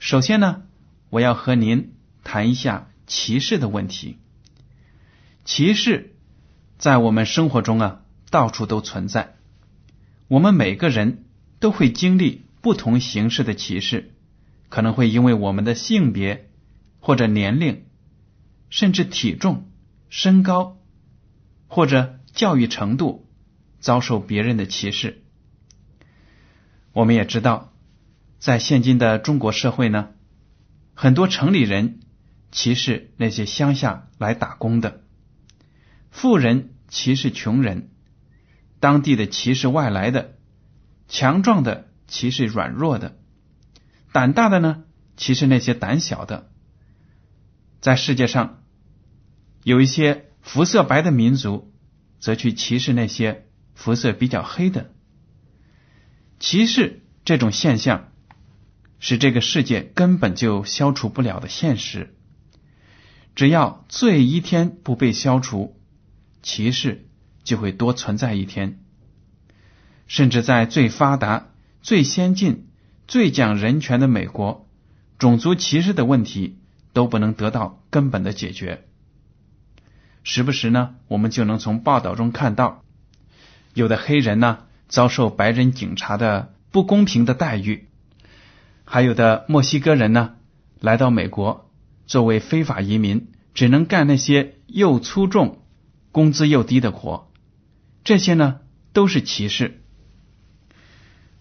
首先呢，我要和您谈一下歧视的问题。歧视在我们生活中啊，到处都存在。我们每个人都会经历不同形式的歧视，可能会因为我们的性别或者年龄，甚至体重、身高或者。教育程度遭受别人的歧视，我们也知道，在现今的中国社会呢，很多城里人歧视那些乡下来打工的，富人歧视穷人，当地的歧视外来的，强壮的歧视软弱的，胆大的呢歧视那些胆小的，在世界上有一些肤色白的民族。则去歧视那些肤色比较黑的，歧视这种现象是这个世界根本就消除不了的现实。只要罪一天不被消除，歧视就会多存在一天。甚至在最发达、最先进、最讲人权的美国，种族歧视的问题都不能得到根本的解决。时不时呢，我们就能从报道中看到，有的黑人呢遭受白人警察的不公平的待遇，还有的墨西哥人呢来到美国作为非法移民，只能干那些又粗重、工资又低的活，这些呢都是歧视。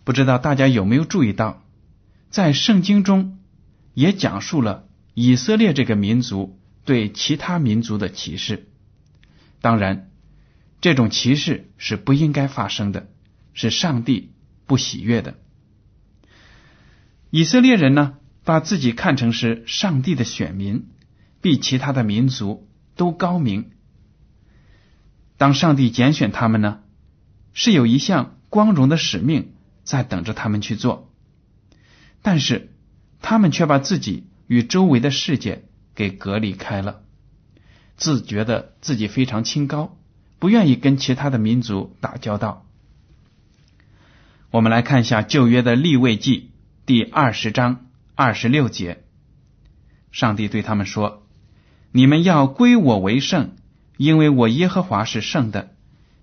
不知道大家有没有注意到，在圣经中也讲述了以色列这个民族对其他民族的歧视。当然，这种歧视是不应该发生的，是上帝不喜悦的。以色列人呢，把自己看成是上帝的选民，比其他的民族都高明。当上帝拣选他们呢，是有一项光荣的使命在等着他们去做，但是他们却把自己与周围的世界给隔离开了。自觉得自己非常清高，不愿意跟其他的民族打交道。我们来看一下旧约的立位记第二十章二十六节，上帝对他们说：“你们要归我为圣，因为我耶和华是圣的，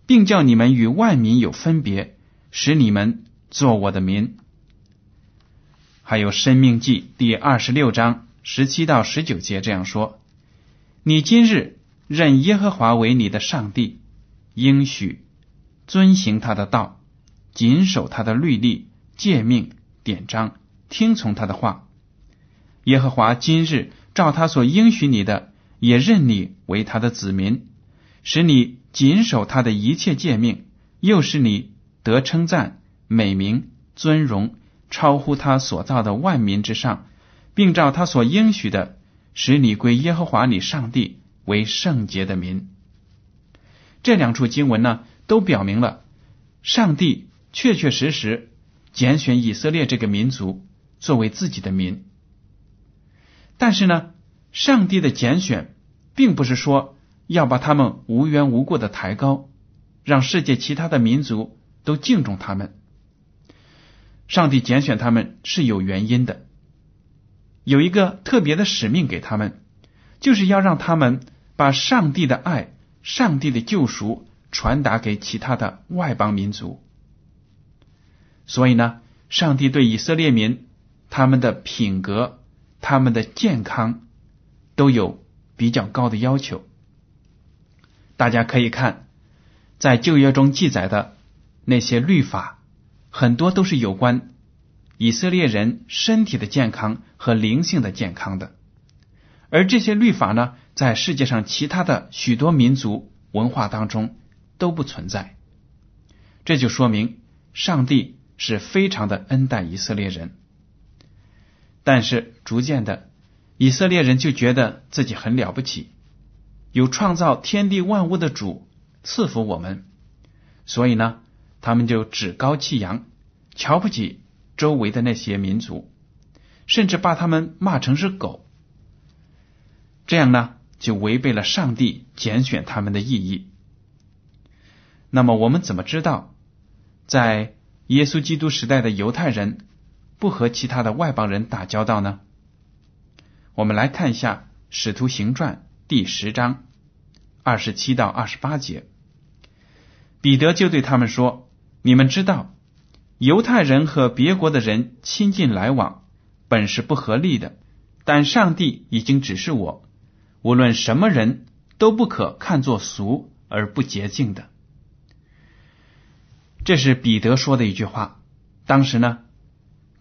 并叫你们与万民有分别，使你们做我的民。”还有生命记第二十六章十七到十九节这样说。你今日认耶和华为你的上帝，应许遵行他的道，谨守他的律例、诫命、典章，听从他的话。耶和华今日照他所应许你的，也认你为他的子民，使你谨守他的一切诫命，又使你得称赞、美名、尊荣，超乎他所造的万民之上，并照他所应许的。使你归耶和华你上帝为圣洁的民。这两处经文呢，都表明了上帝确确实实拣选以色列这个民族作为自己的民。但是呢，上帝的拣选并不是说要把他们无缘无故的抬高，让世界其他的民族都敬重他们。上帝拣选他们是有原因的，有一个特别的使命给他们，就是要让他们把上帝的爱、上帝的救赎传达给其他的外邦民族。所以呢，上帝对以色列民他们的品格、他们的健康都有比较高的要求。大家可以看，在旧约中记载的那些律法。很多都是有关以色列人身体的健康和灵性的健康的，而这些律法呢，在世界上其他的许多民族文化当中都不存在。这就说明上帝是非常的恩待以色列人，但是逐渐的，以色列人就觉得自己很了不起，有创造天地万物的主赐福我们，所以呢。他们就趾高气扬，瞧不起周围的那些民族，甚至把他们骂成是狗。这样呢，就违背了上帝拣选他们的意义。那么，我们怎么知道，在耶稣基督时代的犹太人不和其他的外邦人打交道呢？我们来看一下《使徒行传》第十章二十七到二十八节，彼得就对他们说。你们知道，犹太人和别国的人亲近来往，本是不合理的。但上帝已经指示我，无论什么人都不可看作俗而不洁净的。这是彼得说的一句话。当时呢，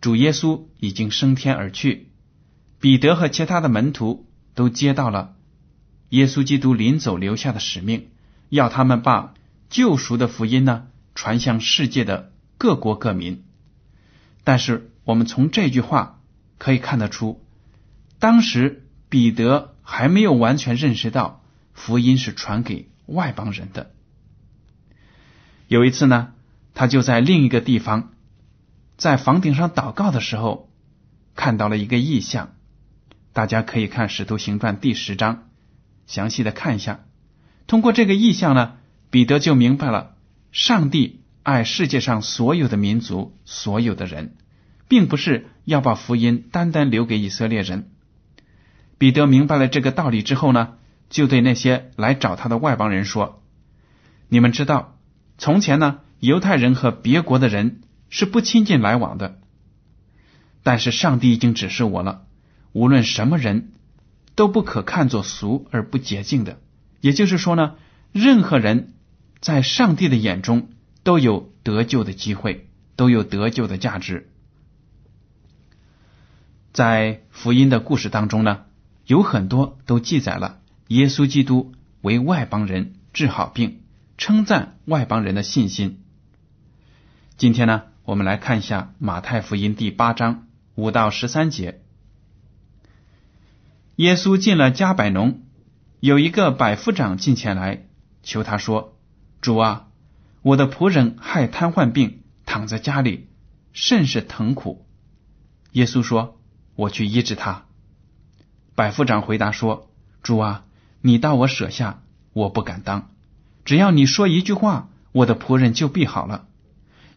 主耶稣已经升天而去，彼得和其他的门徒都接到了耶稣基督临走留下的使命，要他们把救赎的福音呢。传向世界的各国各民，但是我们从这句话可以看得出，当时彼得还没有完全认识到福音是传给外邦人的。有一次呢，他就在另一个地方，在房顶上祷告的时候，看到了一个异象。大家可以看《使徒行传》第十章，详细的看一下。通过这个异象呢，彼得就明白了。上帝爱世界上所有的民族、所有的人，并不是要把福音单单留给以色列人。彼得明白了这个道理之后呢，就对那些来找他的外邦人说：“你们知道，从前呢，犹太人和别国的人是不亲近来往的。但是上帝已经指示我了，无论什么人都不可看作俗而不洁净的。也就是说呢，任何人。”在上帝的眼中，都有得救的机会，都有得救的价值。在福音的故事当中呢，有很多都记载了耶稣基督为外邦人治好病，称赞外邦人的信心。今天呢，我们来看一下马太福音第八章五到十三节。耶稣进了加百农，有一个百夫长进前来求他说。主啊，我的仆人害瘫痪病，躺在家里，甚是疼苦。耶稣说：“我去医治他。”百夫长回答说：“主啊，你到我舍下，我不敢当。只要你说一句话，我的仆人就必好了。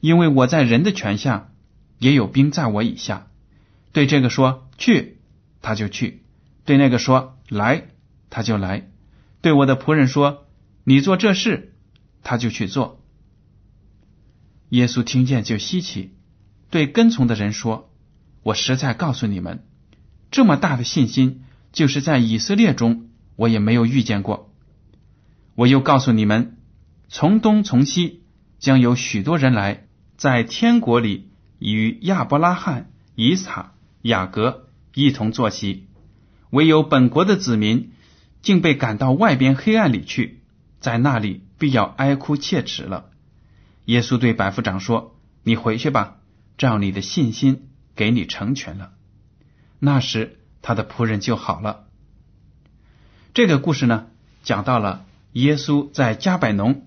因为我在人的权下，也有兵在我以下。对这个说去，他就去；对那个说来，他就来。对我的仆人说，你做这事。”他就去做。耶稣听见就稀奇，对跟从的人说：“我实在告诉你们，这么大的信心，就是在以色列中我也没有遇见过。我又告诉你们，从东从西将有许多人来，在天国里与亚伯拉罕、以撒、雅各一同坐席；唯有本国的子民，竟被赶到外边黑暗里去，在那里。”必要哀哭切齿了。耶稣对百夫长说：“你回去吧，照你的信心给你成全了。”那时他的仆人就好了。这个故事呢，讲到了耶稣在加百农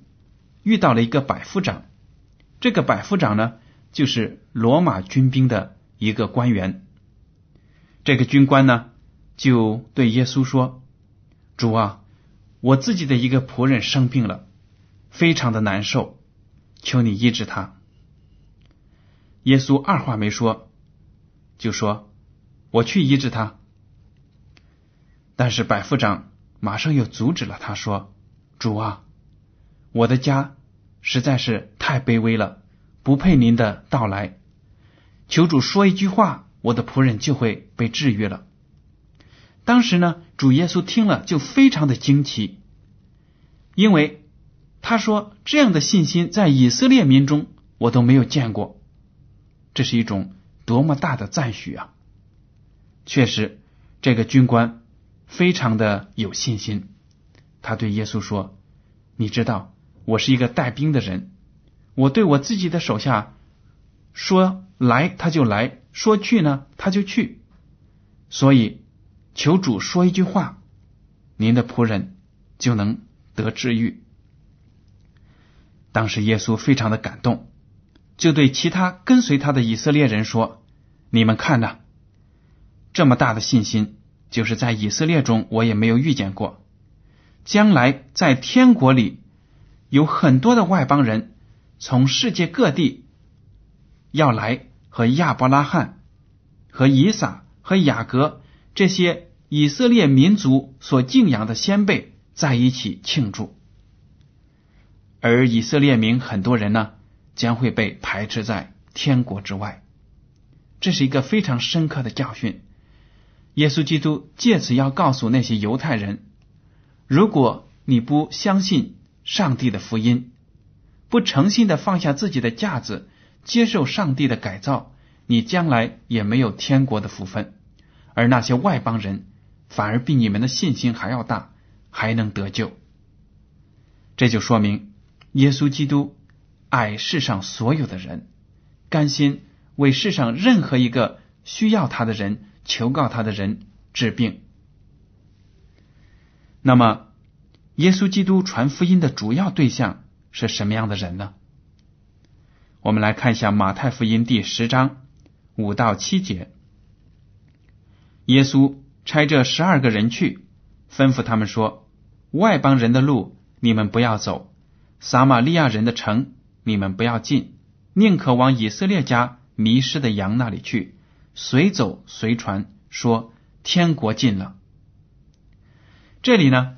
遇到了一个百夫长。这个百夫长呢，就是罗马军兵的一个官员。这个军官呢，就对耶稣说：“主啊，我自己的一个仆人生病了，非常的难受，求你医治他。”耶稣二话没说，就说：“我去医治他。”但是百夫长马上又阻止了他，说：“主啊，我的家实在是太卑微了，不配您的到来。求主说一句话。”我的仆人就会被治愈了。当时呢，主耶稣听了就非常的惊奇，因为他说这样的信心在以色列民中我都没有见过，这是一种多么大的赞许啊！确实，这个军官非常的有信心，他对耶稣说：“你知道，我是一个带兵的人，我对我自己的手下说来他就来。”说去呢，他就去。所以求主说一句话，您的仆人就能得治愈。当时耶稣非常的感动，就对其他跟随他的以色列人说：“你们看呐，这么大的信心，就是在以色列中我也没有遇见过。将来在天国里，有很多的外邦人从世界各地要来。”和亚伯拉罕、和以撒、和雅各这些以色列民族所敬仰的先辈在一起庆祝，而以色列民很多人呢将会被排斥在天国之外。这是一个非常深刻的教训。耶稣基督借此要告诉那些犹太人：如果你不相信上帝的福音，不诚心的放下自己的架子。接受上帝的改造，你将来也没有天国的福分；而那些外邦人反而比你们的信心还要大，还能得救。这就说明耶稣基督爱世上所有的人，甘心为世上任何一个需要他的人、求告他的人治病。那么，耶稣基督传福音的主要对象是什么样的人呢？我们来看一下马太福音第十章五到七节。耶稣差这十二个人去，吩咐他们说：“外邦人的路你们不要走，撒玛利亚人的城你们不要进，宁可往以色列家迷失的羊那里去，随走随传，说天国近了。”这里呢，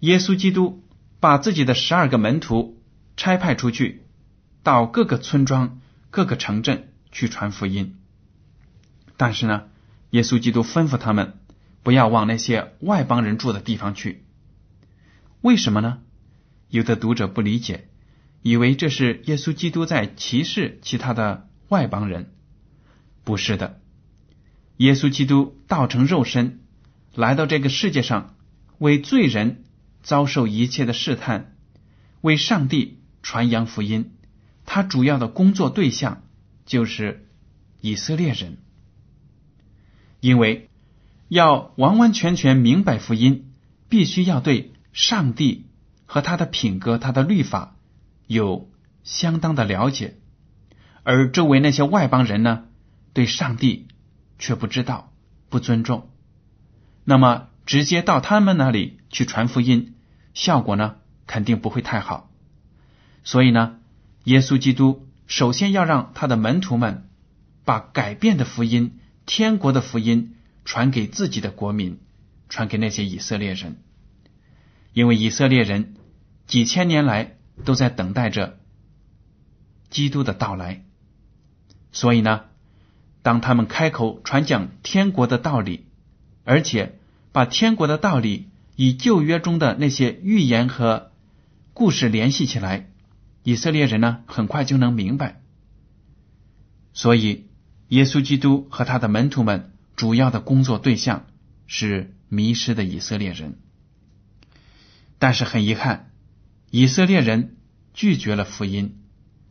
耶稣基督把自己的十二个门徒差派出去。到各个村庄、各个城镇去传福音，但是呢，耶稣基督吩咐他们不要往那些外邦人住的地方去。为什么呢？有的读者不理解，以为这是耶稣基督在歧视其他的外邦人。不是的，耶稣基督道成肉身来到这个世界上，为罪人遭受一切的试探，为上帝传扬福音。他主要的工作对象就是以色列人，因为要完完全全明白福音，必须要对上帝和他的品格、他的律法有相当的了解，而周围那些外邦人呢，对上帝却不知道、不尊重，那么直接到他们那里去传福音，效果呢肯定不会太好，所以呢。耶稣基督首先要让他的门徒们把改变的福音、天国的福音传给自己的国民，传给那些以色列人，因为以色列人几千年来都在等待着基督的到来，所以呢，当他们开口传讲天国的道理，而且把天国的道理与旧约中的那些预言和故事联系起来。以色列人呢，很快就能明白。所以，耶稣基督和他的门徒们主要的工作对象是迷失的以色列人。但是很遗憾，以色列人拒绝了福音，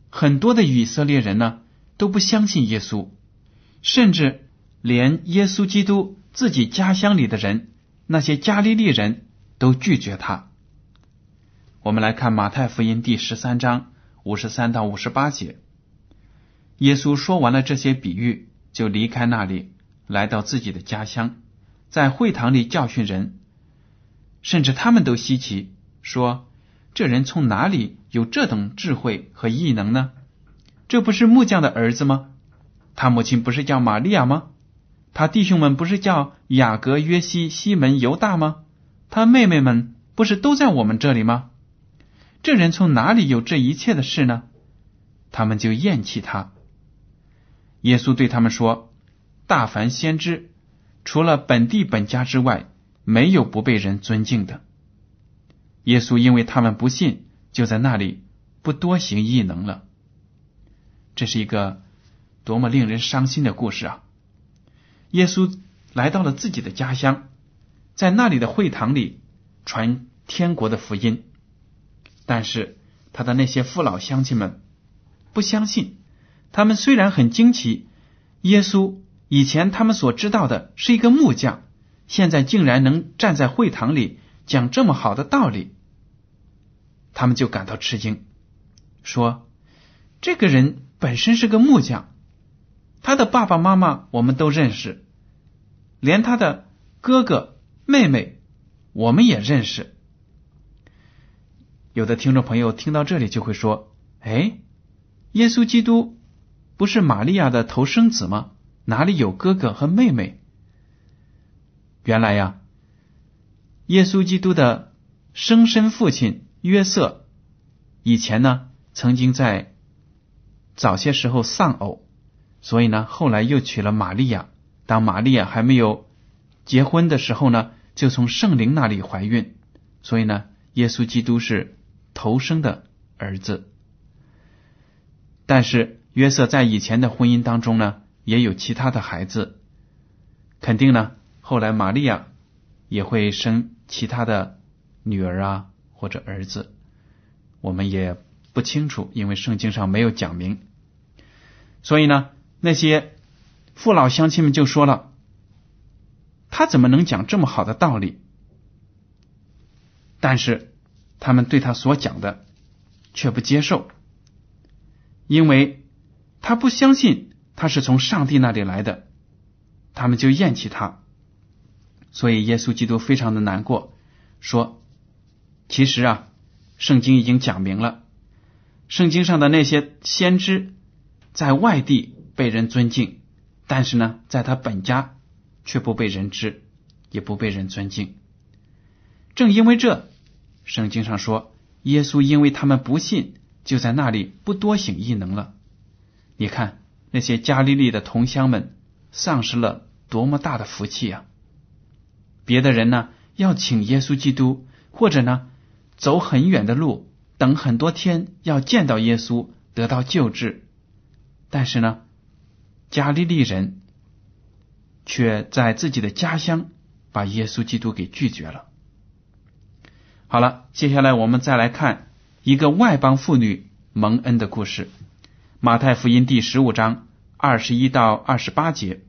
很多的以色列人呢都不相信耶稣，甚至连耶稣基督自己家乡里的人，那些加利利人都拒绝他。我们来看马太福音第十三章五十三到五十八节。耶稣说完了这些比喻，就离开那里，来到自己的家乡，在会堂里教训人，甚至他们都稀奇，说：“这人从哪里有这等智慧和异能呢？这不是木匠的儿子吗？他母亲不是叫玛利亚吗？他弟兄们不是叫雅各、约西、西门、犹大吗？他妹妹们不是都在我们这里吗？这人从哪里有这一切的事呢？”他们就厌弃他。耶稣对他们说：“大凡先知，除了本地本家之外，没有不被人尊敬的。”耶稣因为他们不信，就在那里不多行异能了。这是一个多么令人伤心的故事啊！耶稣来到了自己的家乡，在那里的会堂里传天国的福音，但是他的那些父老乡亲们。不相信，他们虽然很惊奇，耶稣以前他们所知道的是一个木匠，现在竟然能站在会堂里讲这么好的道理，他们就感到吃惊，说：“这个人本身是个木匠，他的爸爸妈妈我们都认识，连他的哥哥妹妹我们也认识。”有的听众朋友听到这里就会说：“哎。”耶稣基督不是玛利亚的头生子吗？哪里有哥哥和妹妹？原来呀，耶稣基督的生身父亲约瑟以前呢，曾经在早些时候丧偶，所以呢，后来又娶了玛利亚。当玛利亚还没有结婚的时候呢，就从圣灵那里怀孕，所以呢，耶稣基督是头生的儿子。但是约瑟在以前的婚姻当中呢，也有其他的孩子，肯定呢，后来玛利亚也会生其他的女儿啊或者儿子，我们也不清楚，因为圣经上没有讲明。所以呢，那些父老乡亲们就说了，他怎么能讲这么好的道理？但是他们对他所讲的却不接受。因为他不相信他是从上帝那里来的，他们就厌弃他，所以耶稣基督非常的难过，说：“其实啊，圣经已经讲明了，圣经上的那些先知在外地被人尊敬，但是呢，在他本家却不被人知，也不被人尊敬。正因为这，圣经上说，耶稣因为他们不信。”就在那里不多行异能了。你看那些加利利的同乡们丧失了多么大的福气啊！别的人呢要请耶稣基督，或者呢走很远的路，等很多天要见到耶稣得到救治，但是呢加利利人却在自己的家乡把耶稣基督给拒绝了。好了，接下来我们再来看。一个外邦妇女蒙恩的故事，马太福音第十五章二十一到二十八节。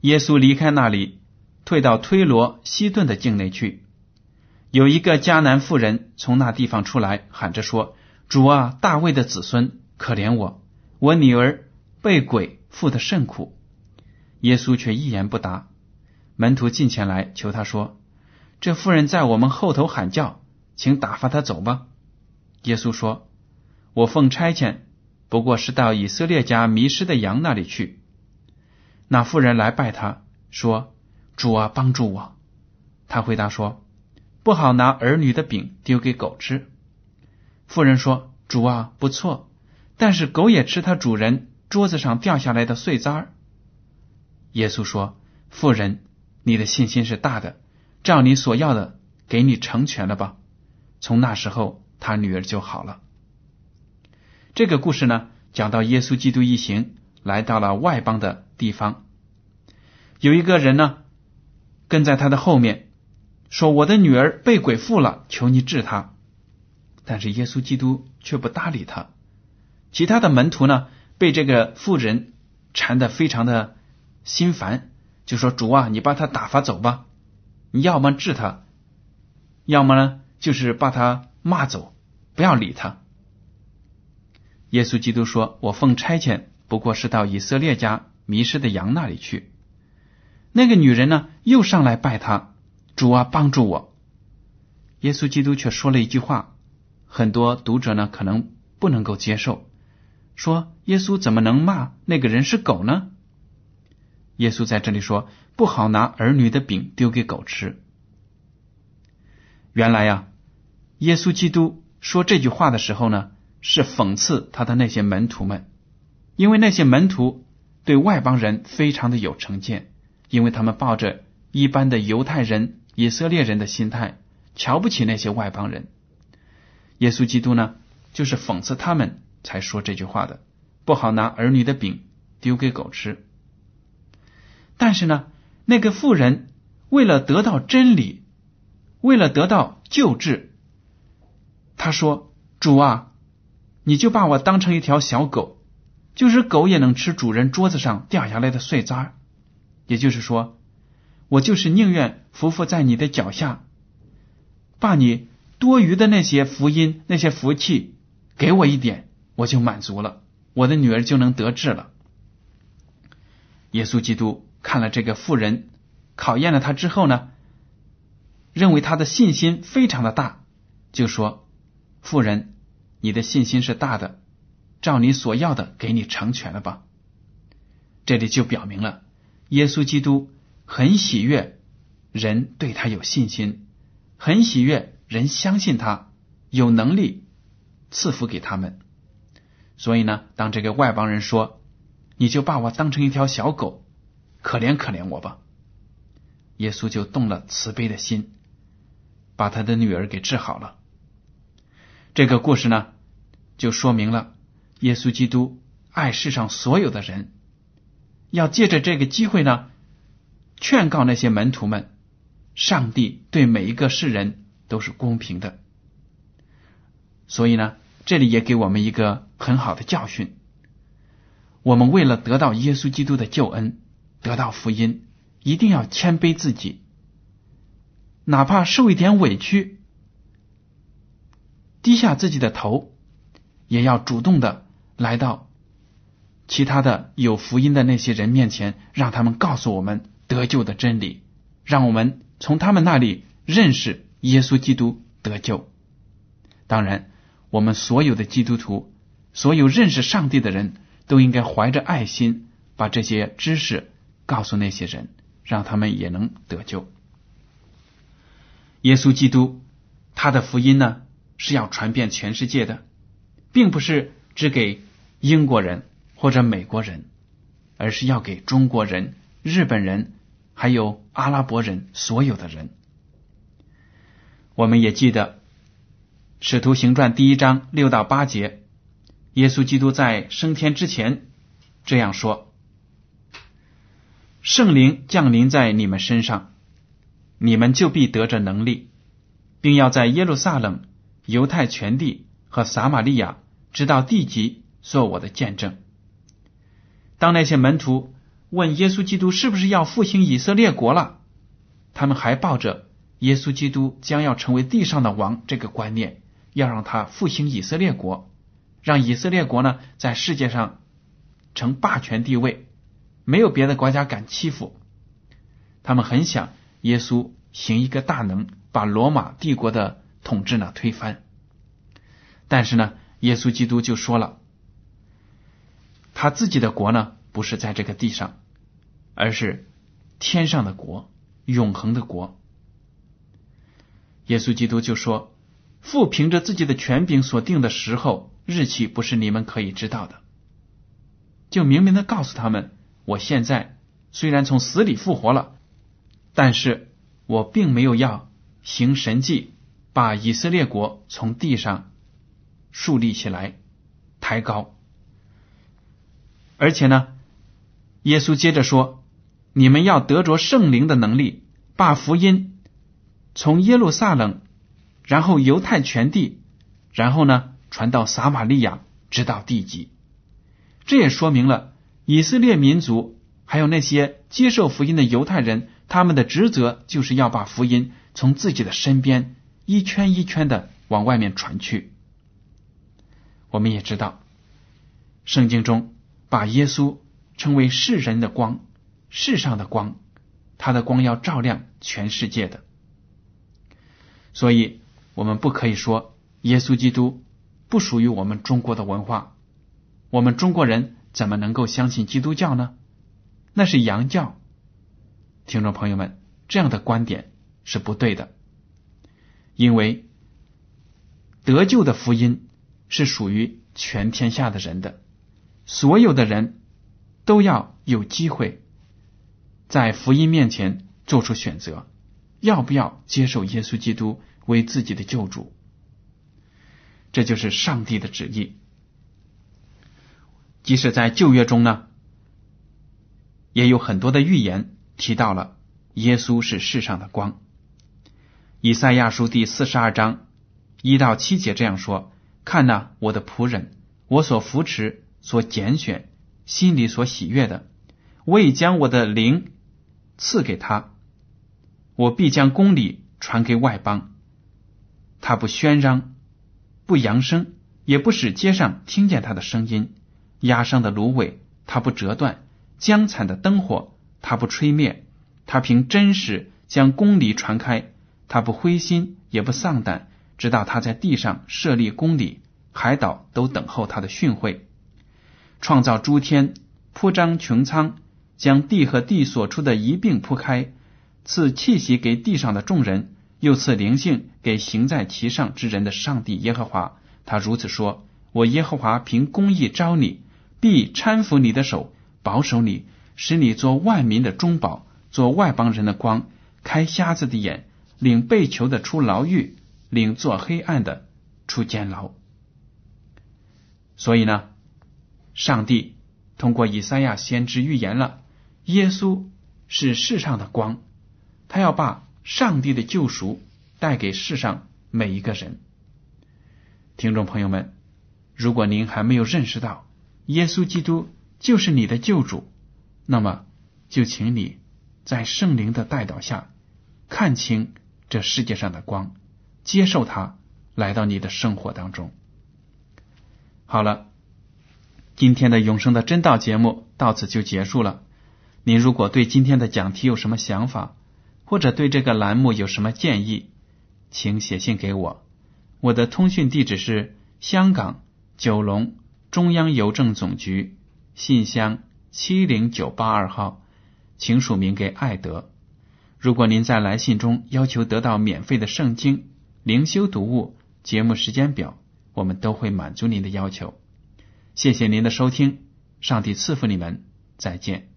耶稣离开那里，退到推罗西顿的境内去。有一个迦南妇人从那地方出来，喊着说：“主啊，大卫的子孙，可怜我，我女儿被鬼附的甚苦。”耶稣却一言不答。门徒近前来求他说：“这妇人在我们后头喊叫。”请打发他走吧。耶稣说：“我奉差遣，不过是到以色列家迷失的羊那里去。”那妇人来拜他，说：“主啊，帮助我。”他回答说：“不好拿儿女的饼丢给狗吃。”妇人说：“主啊，不错，但是狗也吃它主人桌子上掉下来的碎渣儿。”耶稣说：“妇人，你的信心是大的，照你所要的，给你成全了吧。”从那时候，他女儿就好了。这个故事呢，讲到耶稣基督一行来到了外邦的地方，有一个人呢跟在他的后面，说：“我的女儿被鬼附了，求你治她。”但是耶稣基督却不搭理他。其他的门徒呢，被这个妇人缠得非常的心烦，就说：“主啊，你把他打发走吧，你要么治他，要么呢？”就是把他骂走，不要理他。耶稣基督说：“我奉差遣，不过是到以色列家迷失的羊那里去。那个女人呢，又上来拜他，主啊，帮助我。耶稣基督却说了一句话，很多读者呢可能不能够接受，说耶稣怎么能骂那个人是狗呢？耶稣在这里说，不好拿儿女的饼丢给狗吃。原来呀，耶稣基督说这句话的时候呢，是讽刺他的那些门徒们，因为那些门徒对外邦人非常的有成见。因为他们抱着一般的犹太人、以色列人的心态，瞧不起那些外邦人。耶稣基督呢，就是讽刺他们才说这句话的。不好拿儿女的饼丢给狗吃。但是呢，那个妇人为了得到真理，为了得到救治，他说：“主啊，你就把我当成一条小狗，就是狗也能吃主人桌子上掉下来的碎渣。”也就是说，我就是宁愿匍匐在你的脚下，把你多余的那些福音、那些福气给我一点，我就满足了，我的女儿就能得志了。耶稣基督看了这个妇人，考验了他之后呢，认为他的信心非常的大，就说：“妇人，你的信心是大的，照你所要的给你成全了吧。”这里就表明了。耶稣基督很喜悦人对他有信心，很喜悦人相信他有能力赐福给他们。所以呢，当这个外邦人说：“你就把我当成一条小狗，可怜可怜我吧。”耶稣就动了慈悲的心，把他的女儿给治好了。这个故事呢，就说明了耶稣基督爱世上所有的人。要借着这个机会呢，劝告那些门徒们，上帝对每一个世人都是公平的。所以呢，这里也给我们一个很好的教训：我们为了得到耶稣基督的救恩，得到福音，一定要谦卑自己，哪怕受一点委屈，低下自己的头，也要主动的来到。其他的有福音的那些人面前，让他们告诉我们得救的真理，让我们从他们那里认识耶稣基督得救。当然，我们所有的基督徒，所有认识上帝的人都应该怀着爱心，把这些知识告诉那些人，让他们也能得救。耶稣基督他的福音呢，是要传遍全世界的，并不是只给英国人。或者美国人，而是要给中国人、日本人，还有阿拉伯人所有的人。我们也记得《使徒行传》第一章六到八节，耶稣基督在升天之前这样说：“圣灵降临在你们身上，你们就必得着能力，并要在耶路撒冷、犹太全地和撒玛利亚，直到地极，做我的见证。”当那些门徒问耶稣基督是不是要复兴以色列国了，他们还抱着耶稣基督将要成为地上的王这个观念，要让他复兴以色列国，让以色列国呢在世界上成霸权地位，没有别的国家敢欺负。他们很想耶稣行一个大能，把罗马帝国的统治呢推翻。但是呢，耶稣基督就说了。他自己的国呢，不是在这个地上，而是天上的国，永恒的国。耶稣基督就说：“父凭着自己的权柄所定的时候日期，不是你们可以知道的。”就明明的告诉他们：“我现在虽然从死里复活了，但是我并没有要行神迹，把以色列国从地上树立起来，抬高。”而且呢，耶稣接着说：“你们要得着圣灵的能力，把福音从耶路撒冷，然后犹太全地，然后呢传到撒玛利亚，直到地极。这也说明了以色列民族还有那些接受福音的犹太人，他们的职责就是要把福音从自己的身边一圈一圈的往外面传去。我们也知道，圣经中。”把耶稣称为世人的光，世上的光，他的光要照亮全世界的。所以，我们不可以说耶稣基督不属于我们中国的文化。我们中国人怎么能够相信基督教呢？那是洋教。听众朋友们，这样的观点是不对的，因为得救的福音是属于全天下的人的，所有的人都要有机会在福音面前做出选择。要不要接受耶稣基督为自己的救主？这就是上帝的旨意。即使在旧约中呢，也有很多的预言提到了耶稣是世上的光。以赛亚书第四十二章一到七节这样说：“看呐，我的仆人，我所扶持、所拣选、心里所喜悦的，我已将我的灵赐给他。”我必将公理传给外邦，他不喧嚷，不扬声，也不使街上听见他的声音。压伤的芦苇，他不折断；将残的灯火，他不吹灭。他凭真实将公理传开，他不灰心，也不丧胆，直到他在地上设立公理，海岛都等候他的训诲。创造诸天，铺张穹苍，将地和地所出的一并铺开。赐气息给地上的众人，又赐灵性给行在其上之人的上帝耶和华。他如此说：“我耶和华凭公义招你，必搀扶你的手，保守你，使你做万民的中保，做外邦人的光，开瞎子的眼，领被囚的出牢狱，领做黑暗的出监牢。”所以呢，上帝通过以赛亚先知预言了，耶稣是世上的光。他要把上帝的救赎带给世上每一个人。听众朋友们，如果您还没有认识到耶稣基督就是你的救主，那么就请你在圣灵的带导下看清这世界上的光，接受它来到你的生活当中。好了，今天的永生的真道节目到此就结束了。您如果对今天的讲题有什么想法，或者对这个栏目有什么建议，请写信给我。我的通讯地址是香港九龙中央邮政总局信箱七零九八二号，请署名给艾德。如果您在来信中要求得到免费的圣经灵修读物、节目时间表，我们都会满足您的要求。谢谢您的收听，上帝赐福你们，再见。